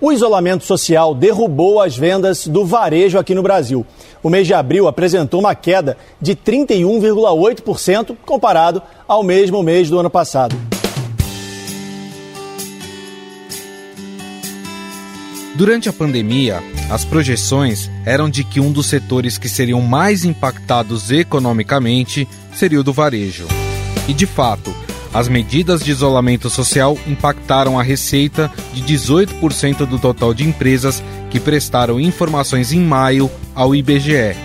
O isolamento social derrubou as vendas do varejo aqui no Brasil. O mês de abril apresentou uma queda de 31,8% comparado ao mesmo mês do ano passado. Durante a pandemia, as projeções eram de que um dos setores que seriam mais impactados economicamente seria o do varejo. E de fato, as medidas de isolamento social impactaram a receita de 18% do total de empresas que prestaram informações em maio ao IBGE.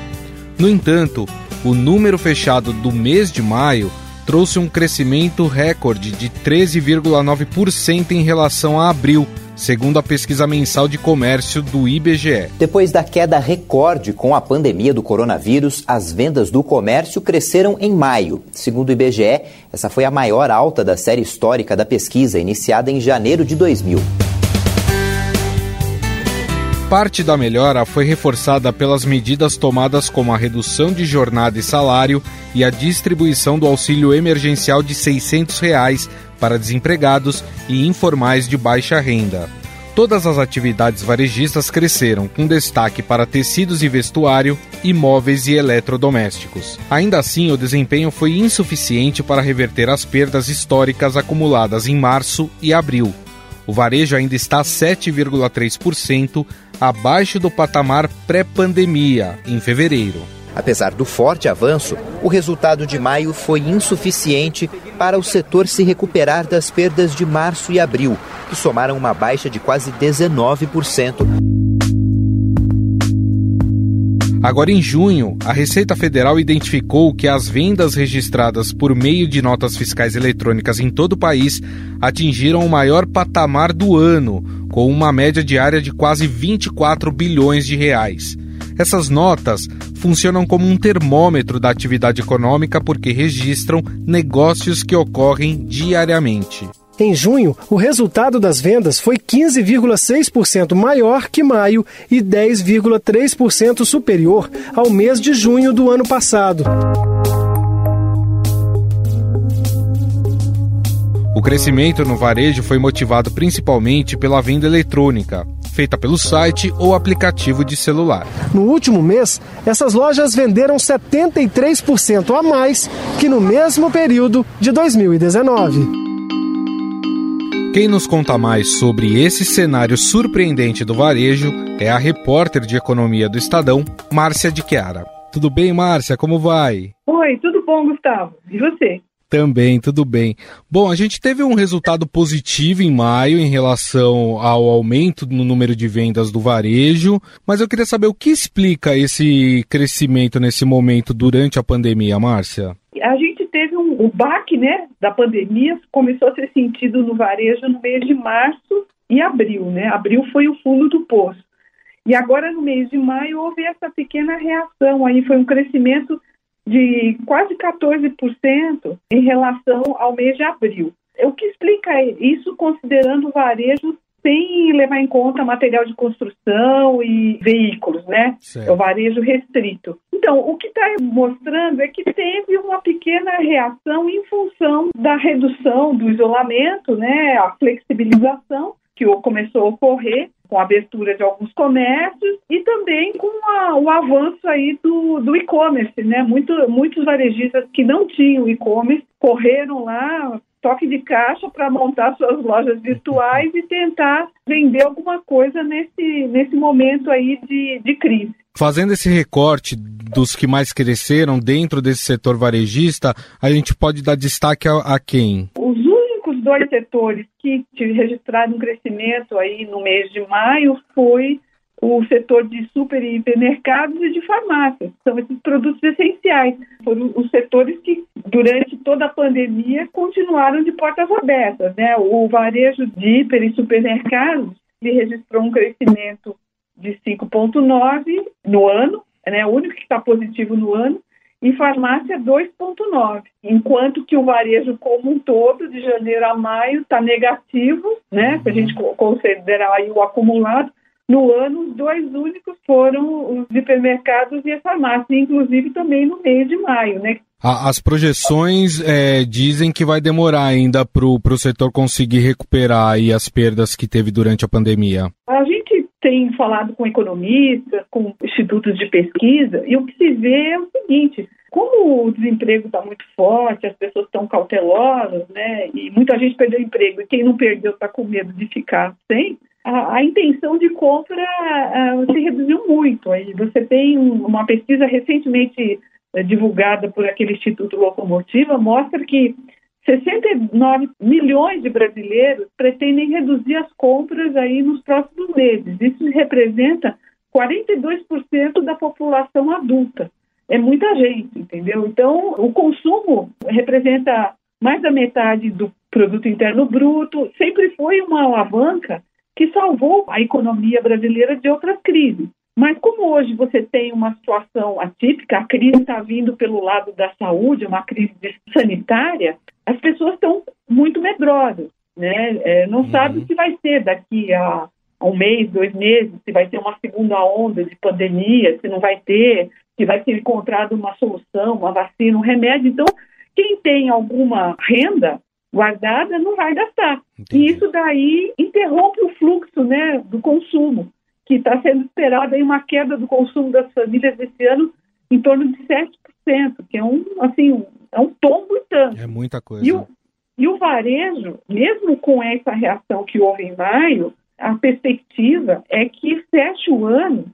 No entanto, o número fechado do mês de maio trouxe um crescimento recorde de 13,9% em relação a abril segundo a pesquisa mensal de comércio do IBGE. Depois da queda recorde com a pandemia do coronavírus, as vendas do comércio cresceram em maio. Segundo o IBGE, essa foi a maior alta da série histórica da pesquisa, iniciada em janeiro de 2000. Parte da melhora foi reforçada pelas medidas tomadas como a redução de jornada e salário e a distribuição do auxílio emergencial de 600 reais para desempregados e informais de baixa renda. Todas as atividades varejistas cresceram, com destaque para tecidos e vestuário, imóveis e eletrodomésticos. Ainda assim, o desempenho foi insuficiente para reverter as perdas históricas acumuladas em março e abril. O varejo ainda está 7,3% abaixo do patamar pré-pandemia, em fevereiro. Apesar do forte avanço, o resultado de maio foi insuficiente para o setor se recuperar das perdas de março e abril, que somaram uma baixa de quase 19%. Agora, em junho, a Receita Federal identificou que as vendas registradas por meio de notas fiscais eletrônicas em todo o país atingiram o maior patamar do ano, com uma média diária de quase 24 bilhões de reais. Essas notas funcionam como um termômetro da atividade econômica porque registram negócios que ocorrem diariamente. Em junho, o resultado das vendas foi 15,6% maior que maio e 10,3% superior ao mês de junho do ano passado. O crescimento no varejo foi motivado principalmente pela venda eletrônica, feita pelo site ou aplicativo de celular. No último mês, essas lojas venderam 73% a mais que no mesmo período de 2019. Quem nos conta mais sobre esse cenário surpreendente do varejo é a repórter de economia do Estadão, Márcia de Chiara. Tudo bem, Márcia? Como vai? Oi, tudo bom, Gustavo? E você? Também, tudo bem. Bom, a gente teve um resultado positivo em maio em relação ao aumento no número de vendas do varejo, mas eu queria saber o que explica esse crescimento nesse momento durante a pandemia, Márcia? A gente teve um, o baque né, da pandemia, começou a ser sentido no varejo no mês de março e abril, né? Abril foi o fundo do poço. E agora, no mês de maio, houve essa pequena reação, aí foi um crescimento de quase 14% em relação ao mês de abril. O que explica isso considerando o varejo sem levar em conta material de construção e veículos, né? Certo. É o varejo restrito. Então, o que está mostrando é que teve uma pequena reação em função da redução do isolamento, né? A flexibilização que começou a ocorrer com a abertura de alguns comércios e também com a, o avanço aí do, do e-commerce, né? Muito, muitos varejistas que não tinham e-commerce correram lá, toque de caixa para montar suas lojas virtuais e tentar vender alguma coisa nesse, nesse momento aí de, de crise. Fazendo esse recorte dos que mais cresceram dentro desse setor varejista, a gente pode dar destaque a, a quem? Os dois setores que registraram um crescimento aí no mês de maio foi o setor de super e hipermercados e de farmácias. São esses produtos essenciais. Foram os setores que, durante toda a pandemia, continuaram de portas abertas. Né? O varejo de hiper e supermercados ele registrou um crescimento de 5,9 no ano, né? o único que está positivo no ano, e farmácia 2,9, enquanto que o varejo como um todo, de janeiro a maio, está negativo, né? Se a gente considerar aí o acumulado, no ano, os dois únicos foram os hipermercados e a farmácia, inclusive também no mês de maio, né? As projeções é, dizem que vai demorar ainda para o setor conseguir recuperar as perdas que teve durante a pandemia. A gente tem falado com economistas, com institutos de pesquisa, e o que se vê é o seguinte: como o desemprego está muito forte, as pessoas estão cautelosas, né? E muita gente perdeu emprego, e quem não perdeu está com medo de ficar sem a, a intenção de compra uh, se reduziu muito. Aí você tem uma pesquisa recentemente uh, divulgada por aquele Instituto Locomotiva, mostra que 69 milhões de brasileiros pretendem reduzir as compras aí nos próximos meses. Isso representa 42% da população adulta. É muita gente, entendeu? Então, o consumo representa mais da metade do produto interno bruto, sempre foi uma alavanca que salvou a economia brasileira de outras crises. Mas como hoje você tem uma situação atípica, a crise está vindo pelo lado da saúde, uma crise sanitária, as pessoas estão muito medrosas, né? É, não uhum. sabe se vai ser daqui a, a um mês, dois meses, se vai ter uma segunda onda de pandemia, se não vai ter, se vai ser encontrado uma solução, uma vacina, um remédio. Então, quem tem alguma renda guardada não vai gastar. Entendi. E isso daí interrompe o fluxo né, do consumo, que está sendo esperado aí uma queda do consumo das famílias esse ano em torno de 7%, que é um, assim, é um tombo e tanto. É muita coisa. E o, e o varejo, mesmo com essa reação que houve em maio, a perspectiva é que feche o ano,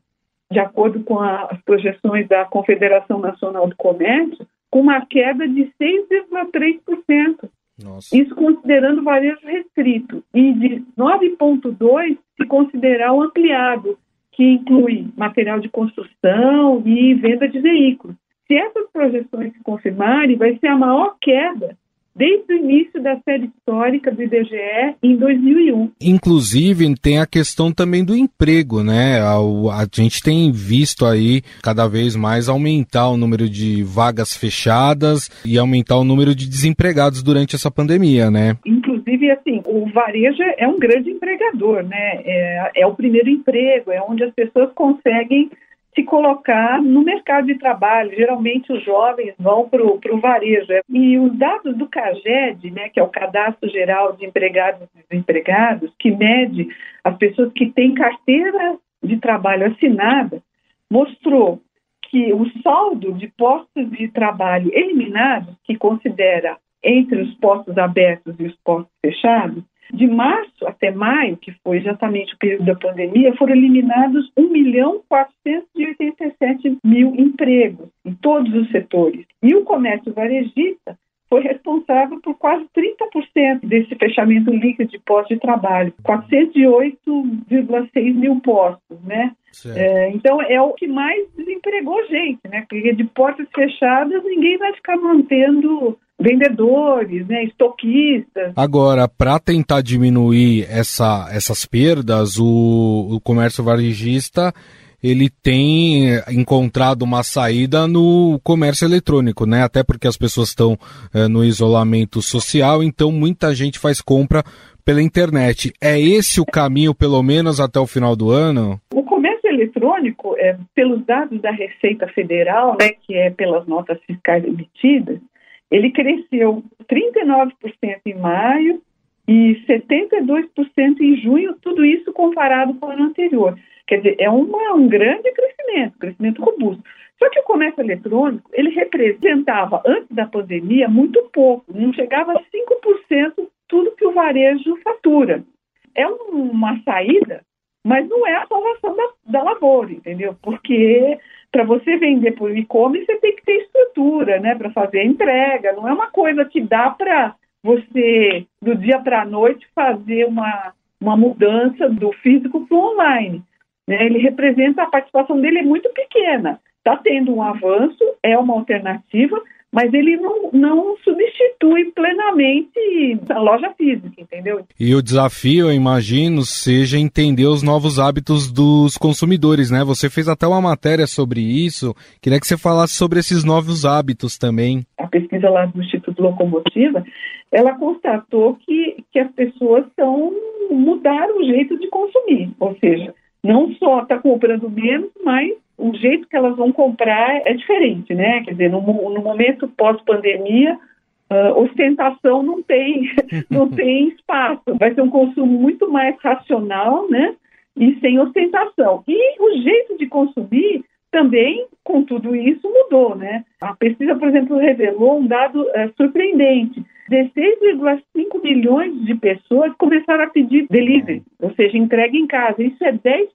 de acordo com a, as projeções da Confederação Nacional do Comércio, com uma queda de 6,3%. Nossa. Isso considerando o varejo restrito. E de 9,2% se considerar o ampliado, que inclui material de construção e venda de veículos. Se essas projeções se confirmarem, vai ser a maior queda desde o início da série histórica do IBGE em 2001. Inclusive, tem a questão também do emprego, né? A, a, gente tem visto aí cada vez mais aumentar o número de vagas fechadas e aumentar o número de desempregados durante essa pandemia, né? Inclusive, assim, o varejo é um grande empregador, né? É, é o primeiro emprego, é onde as pessoas conseguem se colocar no mercado de trabalho. Geralmente os jovens vão para o varejo. E os dados do CAGED, né, que é o Cadastro Geral de Empregados e Desempregados, que mede as pessoas que têm carteira de trabalho assinada, mostrou que o saldo de postos de trabalho eliminados, que considera entre os postos abertos e os postos fechados, de março até maio, que foi exatamente o período da pandemia, foram eliminados 1 milhão 487 mil empregos em todos os setores. E o comércio varejista foi responsável por quase 30% desse fechamento líquido de postos de trabalho, 408,6 mil postos, né? É, então é o que mais desempregou gente, né? Porque de portas fechadas ninguém vai ficar mantendo vendedores, né, estoquistas. Agora, para tentar diminuir essa, essas perdas, o, o comércio varejista ele tem encontrado uma saída no comércio eletrônico, né? Até porque as pessoas estão é, no isolamento social, então muita gente faz compra pela internet. É esse o caminho, pelo menos até o final do ano? O comércio eletrônico, é, pelos dados da Receita Federal, né, que é pelas notas fiscais emitidas, ele cresceu 39% em maio e 72% em junho, tudo isso comparado com o ano anterior. Quer dizer, é uma, um grande crescimento, crescimento robusto. Só que o comércio eletrônico, ele representava, antes da pandemia, muito pouco, não chegava a 5% tudo que o varejo fatura. É uma saída, mas não é a salvação da, da lavoura, entendeu? Porque para você vender por e-commerce, você tem que ter estrutura, né, para fazer a entrega. Não é uma coisa que dá para você, do dia para a noite, fazer uma, uma mudança do físico para o online. Né? Ele representa, a participação dele é muito pequena. Está tendo um avanço, é uma alternativa, mas ele não, não substitui plenamente a loja física, entendeu? E o desafio, eu imagino, seja entender os novos hábitos dos consumidores, né? Você fez até uma matéria sobre isso. Queria que você falasse sobre esses novos hábitos também. A pesquisa lá do Instituto Locomotiva, ela constatou que, que as pessoas estão mudaram o jeito de consumir, ou seja, não só está comprando menos, mas o jeito que elas vão comprar é diferente, né? Quer dizer, no, no momento pós-pandemia, uh, ostentação não tem, não tem espaço. Vai ser um consumo muito mais racional, né? E sem ostentação. E o jeito de consumir também, com tudo isso, mudou, né? A pesquisa, por exemplo, revelou um dado uh, surpreendente. 16,5 milhões de pessoas começaram a pedir delivery, ou seja, entrega em casa. Isso é 10%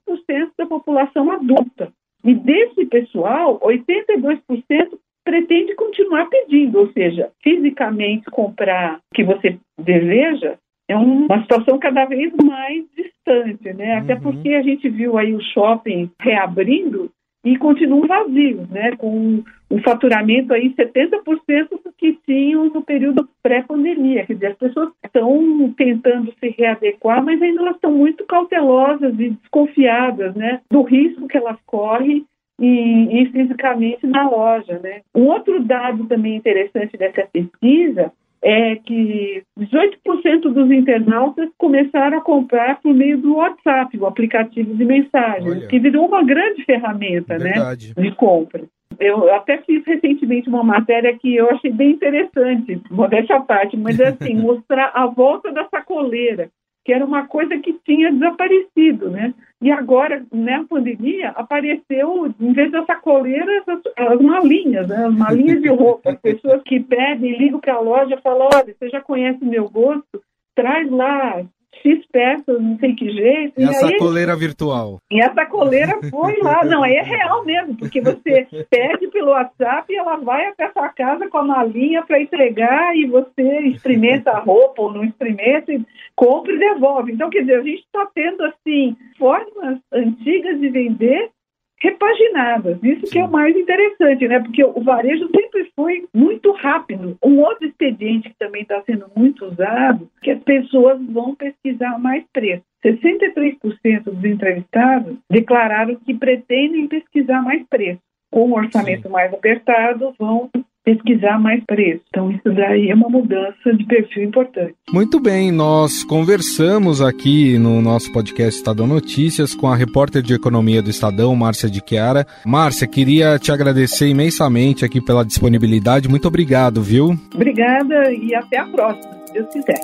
da população adulta. E desse pessoal, 82% pretende continuar pedindo, ou seja, fisicamente comprar o que você deseja é uma situação cada vez mais distante, né? Até uhum. porque a gente viu aí o shopping reabrindo e continuam vazios, né? Com um faturamento aí 70% do que tinham no período pré-pandemia. Quer dizer, as pessoas estão tentando se readequar, mas ainda elas estão muito cautelosas e desconfiadas, né? Do risco que elas correm e, e fisicamente na loja, né? Um outro dado também interessante dessa pesquisa é que 18% dos internautas começaram a comprar por meio do WhatsApp, o aplicativo de mensagens, Olha. que virou uma grande ferramenta né, de compra. Eu até fiz recentemente uma matéria que eu achei bem interessante, modéstia à parte, mas é assim, mostrar a volta da sacoleira que era uma coisa que tinha desaparecido, né? E agora, na pandemia, apareceu, em vez da sacoleira, as, as malinhas, né? As malinhas de roupa. As pessoas que pedem, ligam para a loja e falam, olha, você já conhece meu gosto? Traz lá X peças, não sei que jeito. E, e a sacoleira virtual. E a sacoleira foi lá. Não, aí é real mesmo, porque você pede pelo WhatsApp e ela vai até a sua casa com a malinha para entregar e você experimenta a roupa ou não experimenta e compra e devolve. Então, quer dizer, a gente está tendo, assim, formas antigas de vender repaginadas. Isso Sim. que é o mais interessante, né? Porque o varejo sempre foi muito rápido. Um outro expediente que também está sendo muito usado, que as pessoas vão pesquisar mais preço. 63% dos entrevistados declararam que pretendem pesquisar mais preço. Com um orçamento Sim. mais apertado, vão pesquisar mais preço. Então, isso daí é uma mudança de perfil importante. Muito bem, nós conversamos aqui no nosso podcast Estadão Notícias com a repórter de economia do Estadão, Márcia de Chiara. Márcia, queria te agradecer imensamente aqui pela disponibilidade. Muito obrigado, viu? Obrigada e até a próxima, se Deus quiser.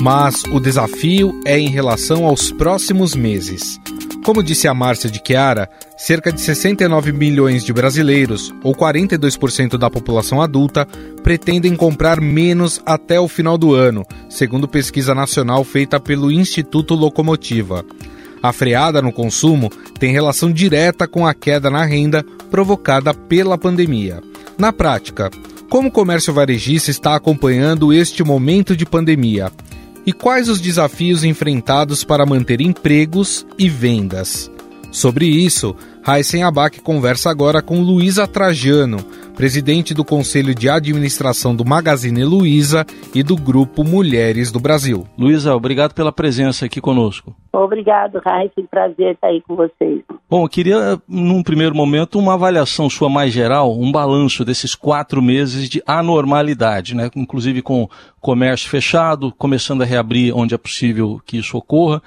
Mas o desafio é em relação aos próximos meses. Como disse a Márcia de Chiara, cerca de 69 milhões de brasileiros, ou 42% da população adulta, pretendem comprar menos até o final do ano, segundo pesquisa nacional feita pelo Instituto Locomotiva. A freada no consumo tem relação direta com a queda na renda provocada pela pandemia. Na prática, como o comércio varejista está acompanhando este momento de pandemia? E quais os desafios enfrentados para manter empregos e vendas. Sobre isso, Raíssen Abac conversa agora com Luísa Trajano, presidente do Conselho de Administração do Magazine Luiza e do Grupo Mulheres do Brasil. Luísa, obrigado pela presença aqui conosco. Obrigado, Raíssa. Prazer estar aí com vocês. Bom, eu queria, num primeiro momento, uma avaliação sua mais geral, um balanço desses quatro meses de anormalidade, né? inclusive com comércio fechado, começando a reabrir onde é possível que isso ocorra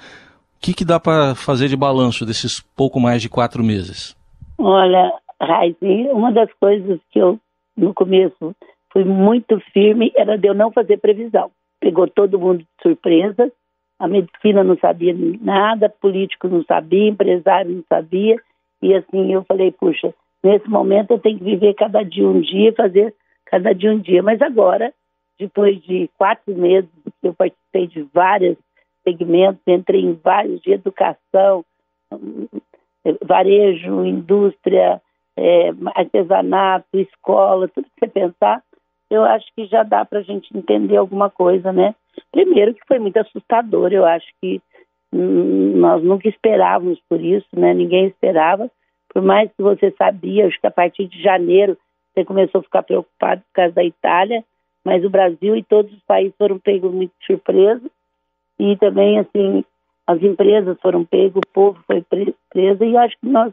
o que, que dá para fazer de balanço desses pouco mais de quatro meses? Olha, Raizi, uma das coisas que eu, no começo, fui muito firme era de eu não fazer previsão. Pegou todo mundo de surpresa, a medicina não sabia nada, político não sabia, empresário não sabia, e assim eu falei, puxa, nesse momento eu tenho que viver cada dia um dia, fazer cada dia um dia. Mas agora, depois de quatro meses eu participei de várias segmentos, entrei em vários de educação, varejo, indústria, é, artesanato, escola, tudo que você pensar, eu acho que já dá para a gente entender alguma coisa, né? Primeiro que foi muito assustador, eu acho que hum, nós nunca esperávamos por isso, né? Ninguém esperava, por mais que você sabia, acho que a partir de janeiro você começou a ficar preocupado por causa da Itália, mas o Brasil e todos os países foram pegos muito de surpresa e também, assim, as empresas foram pegas, o povo foi preso, e acho que nós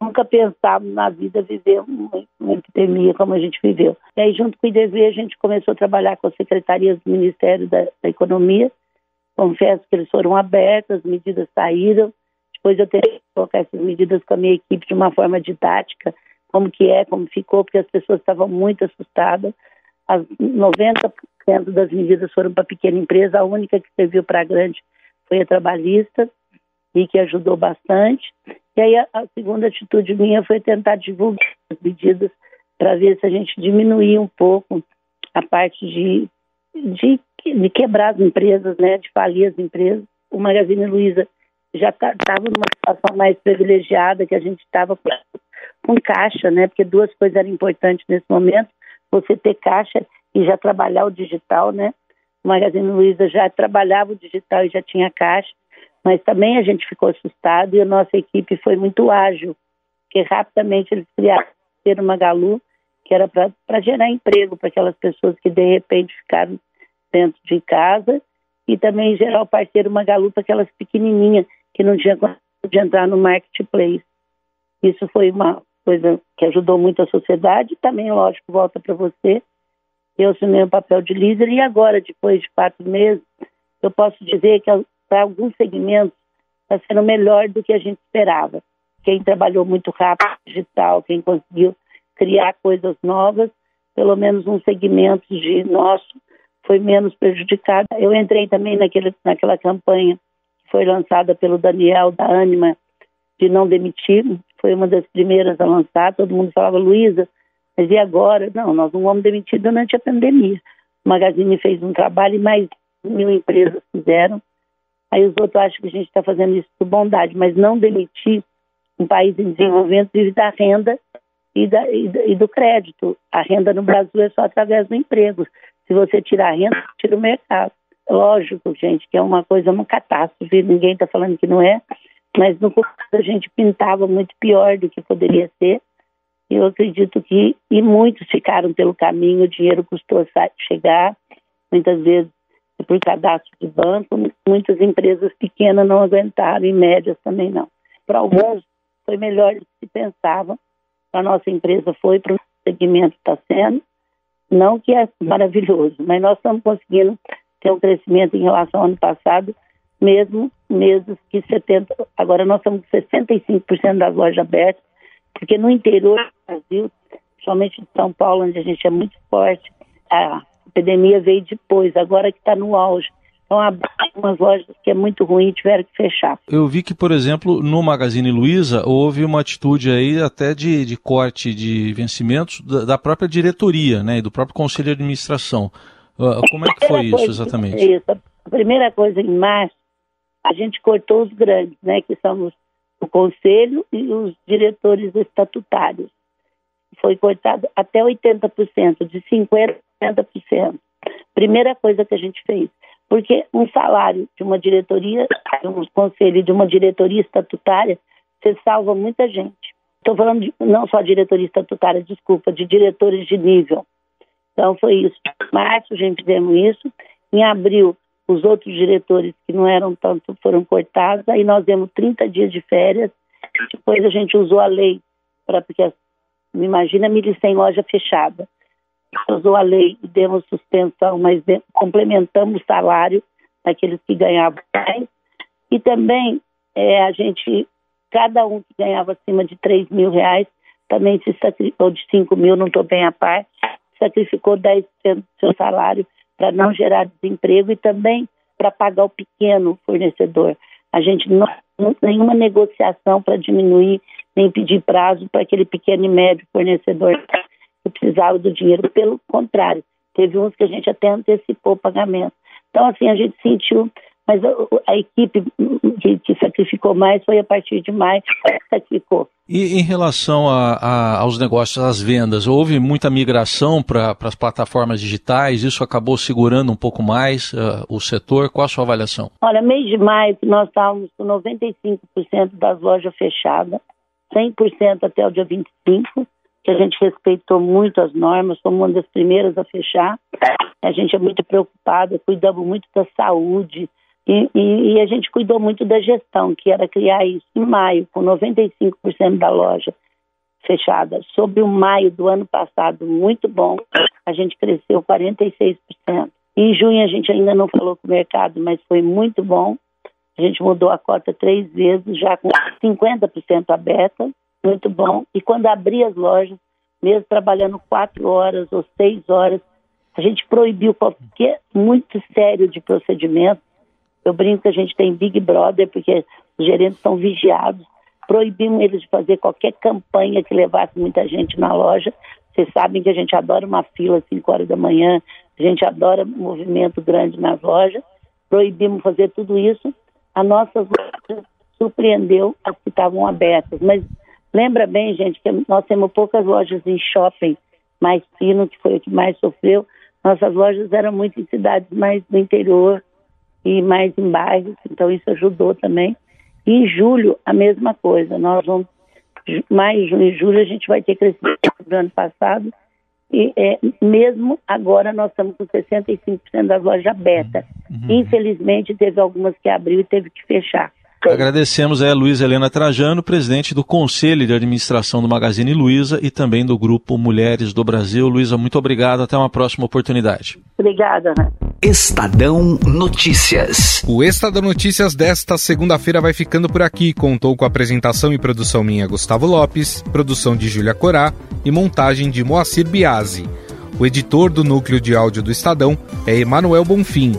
nunca pensávamos na vida viver uma, uma epidemia como a gente viveu. E aí, junto com o IDV, a gente começou a trabalhar com as secretarias do Ministério da, da Economia. Confesso que eles foram abertos, as medidas saíram, Depois eu que colocar essas medidas com a minha equipe de uma forma didática, como que é, como ficou, porque as pessoas estavam muito assustadas. As 90% das medidas foram para pequena empresa, a única que serviu para grande foi a trabalhista e que ajudou bastante. E aí a, a segunda atitude minha foi tentar divulgar as medidas para ver se a gente diminuía um pouco a parte de, de, de, quebrar as empresas, né, de falir as empresas. O Magazine Luiza já estava tá, numa situação mais privilegiada, que a gente estava com, caixa, né, porque duas coisas eram importantes nesse momento, você ter caixa e já trabalhar o digital, né, o Magazine Luiza já trabalhava o digital e já tinha caixa, mas também a gente ficou assustado e a nossa equipe foi muito ágil, porque rapidamente eles criaram o Magalu, que era para gerar emprego para aquelas pessoas que de repente ficaram dentro de casa e também gerar o parceiro Magalu para aquelas pequenininhas que não tinham de entrar no marketplace. Isso foi uma coisa que ajudou muito a sociedade, também, lógico, volta para você. Eu assumi o papel de líder e agora, depois de quatro meses, eu posso dizer que para alguns segmentos está sendo melhor do que a gente esperava. Quem trabalhou muito rápido digital, quem conseguiu criar coisas novas, pelo menos um segmento de nosso foi menos prejudicado. Eu entrei também naquele, naquela campanha que foi lançada pelo Daniel da Anima de não demitir, foi uma das primeiras a lançar. Todo mundo falava, Luísa, mas e agora? Não, nós não vamos demitir durante a pandemia. O Magazine fez um trabalho e mais mil empresas fizeram. Aí os outros acham que a gente está fazendo isso por bondade, mas não demitir um país em desenvolvimento vive da renda e, da, e, do crédito. A renda no Brasil é só através do emprego. Se você tirar a renda, tira o mercado. Lógico, gente, que é uma coisa, uma catástrofe, ninguém está falando que não é, mas no começo a gente pintava muito pior do que poderia ser. Eu acredito que, e muitos ficaram pelo caminho, o dinheiro custou chegar, muitas vezes por cadastro de banco, muitas empresas pequenas não aguentaram, e médias também não. Para alguns foi melhor do que se pensava, a nossa empresa foi para o segmento está sendo, não que é maravilhoso, mas nós estamos conseguindo ter um crescimento em relação ao ano passado, mesmo meses que 70, agora nós estamos com 65% das lojas abertas, porque no interior do Brasil, somente em São Paulo, onde a gente é muito forte, a epidemia veio depois, agora que está no auge. Então, algumas lojas que é muito ruim tiveram que fechar. Eu vi que, por exemplo, no Magazine Luiza houve uma atitude aí até de, de corte de vencimentos da, da, própria diretoria, né, e do próprio conselho de administração. Uh, como é que foi isso exatamente? Isso. A primeira coisa, em março, a gente cortou os grandes, né, que são o conselho e os diretores estatutários. Foi cortado até 80%, de 50% a 60%. Primeira coisa que a gente fez. Porque um salário de uma diretoria, de um conselho de uma diretoria estatutária, você salva muita gente. Estou falando de, não só diretoria estatutária, desculpa, de diretores de nível. Então foi isso. Em março a gente fizemos isso. Em abril, os outros diretores que não eram tanto foram cortados. Aí nós demos 30 dias de férias. Depois a gente usou a lei para porque imagina mil sem loja fechada usou a lei e demos suspensão, mas complementamos o salário daqueles que ganhavam mais. E também é, a gente, cada um que ganhava acima de 3 mil reais, também se sacrificou de 5 mil, não estou bem a par, sacrificou 10% do seu salário para não gerar desemprego e também para pagar o pequeno fornecedor. A gente não nenhuma negociação para diminuir nem pedir prazo para aquele pequeno e médio fornecedor que precisava do dinheiro. Pelo contrário, teve uns que a gente até antecipou o pagamento. Então, assim, a gente sentiu, mas a, a equipe que, que, sacrificou mais foi a partir de maio que sacrificou. E em relação a, a, aos negócios, às vendas, houve muita migração para as plataformas digitais? Isso acabou segurando um pouco mais uh, o setor? Qual a sua avaliação? Olha, mês de maio nós estávamos com 95% das lojas fechadas, 100% até o dia 25% a gente respeitou muito as normas, fomos uma das primeiras a fechar. A gente é muito preocupada, cuidamos muito da saúde e, e, e, a gente cuidou muito da gestão, que era criar isso em maio, com 95% da loja fechada. Sobre o maio do ano passado, muito bom, a gente cresceu 46%. Em junho a gente ainda não falou com o mercado, mas foi muito bom. A gente mudou a cota três vezes, já com 50% aberta, muito bom. E quando abri as lojas, mesmo trabalhando quatro horas ou seis horas, a gente proibiu qualquer muito sério de procedimento. Eu brinco que a gente tem Big Brother, porque os gerentes são vigiados. Proibimos eles de fazer qualquer campanha que levasse muita gente na loja. Vocês sabem que a gente adora uma fila às 5 horas da manhã, a gente adora movimento grande nas lojas. Proibimos fazer tudo isso. A nossa surpreendeu as que estavam abertas. Mas lembra bem, gente, que nós temos poucas lojas em shopping mais fino, que foi o que mais sofreu. Nossas lojas eram muito em cidades mais do interior e mais em bairros, então isso ajudou também. E em julho, a mesma coisa. Nós vamos, mais junho e julho, a gente vai ter crescimento do ano passado. E é, mesmo agora nós estamos com 65% das lojas abertas. Uhum. Infelizmente, teve algumas que abriu e teve que fechar. Agradecemos a Luiz Helena Trajano, presidente do Conselho de Administração do Magazine Luiza e também do Grupo Mulheres do Brasil. Luiza, muito obrigado. Até uma próxima oportunidade. Obrigada. Estadão Notícias. O Estadão Notícias desta segunda-feira vai ficando por aqui. Contou com apresentação e produção minha, Gustavo Lopes, produção de Júlia Corá e montagem de Moacir Biasi. O editor do núcleo de áudio do Estadão é Emanuel Bonfim.